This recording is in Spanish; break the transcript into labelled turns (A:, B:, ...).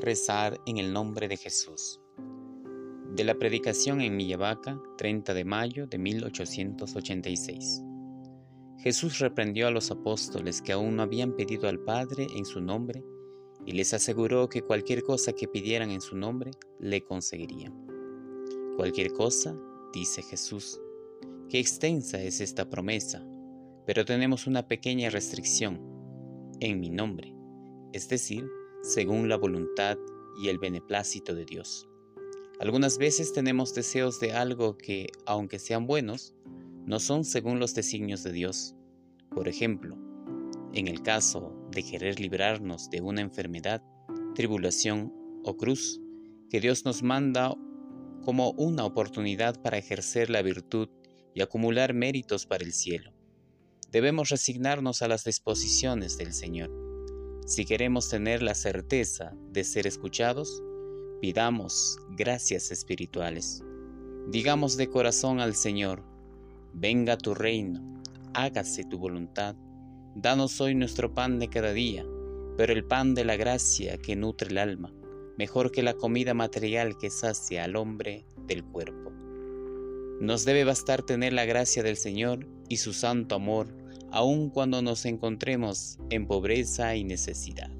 A: Rezar en el nombre de Jesús. De la predicación en Millavaca, 30 de mayo de 1886. Jesús reprendió a los apóstoles que aún no habían pedido al Padre en su nombre y les aseguró que cualquier cosa que pidieran en su nombre le conseguirían. Cualquier cosa, dice Jesús. Qué extensa es esta promesa, pero tenemos una pequeña restricción, en mi nombre, es decir, según la voluntad y el beneplácito de Dios. Algunas veces tenemos deseos de algo que, aunque sean buenos, no son según los designios de Dios. Por ejemplo, en el caso de querer librarnos de una enfermedad, tribulación o cruz, que Dios nos manda como una oportunidad para ejercer la virtud y acumular méritos para el cielo. Debemos resignarnos a las disposiciones del Señor si queremos tener la certeza de ser escuchados, pidamos gracias espirituales. Digamos de corazón al Señor, venga tu reino, hágase tu voluntad. Danos hoy nuestro pan de cada día, pero el pan de la gracia que nutre el alma, mejor que la comida material que sacia al hombre del cuerpo. Nos debe bastar tener la gracia del Señor y su santo amor aun cuando nos encontremos en pobreza y necesidad.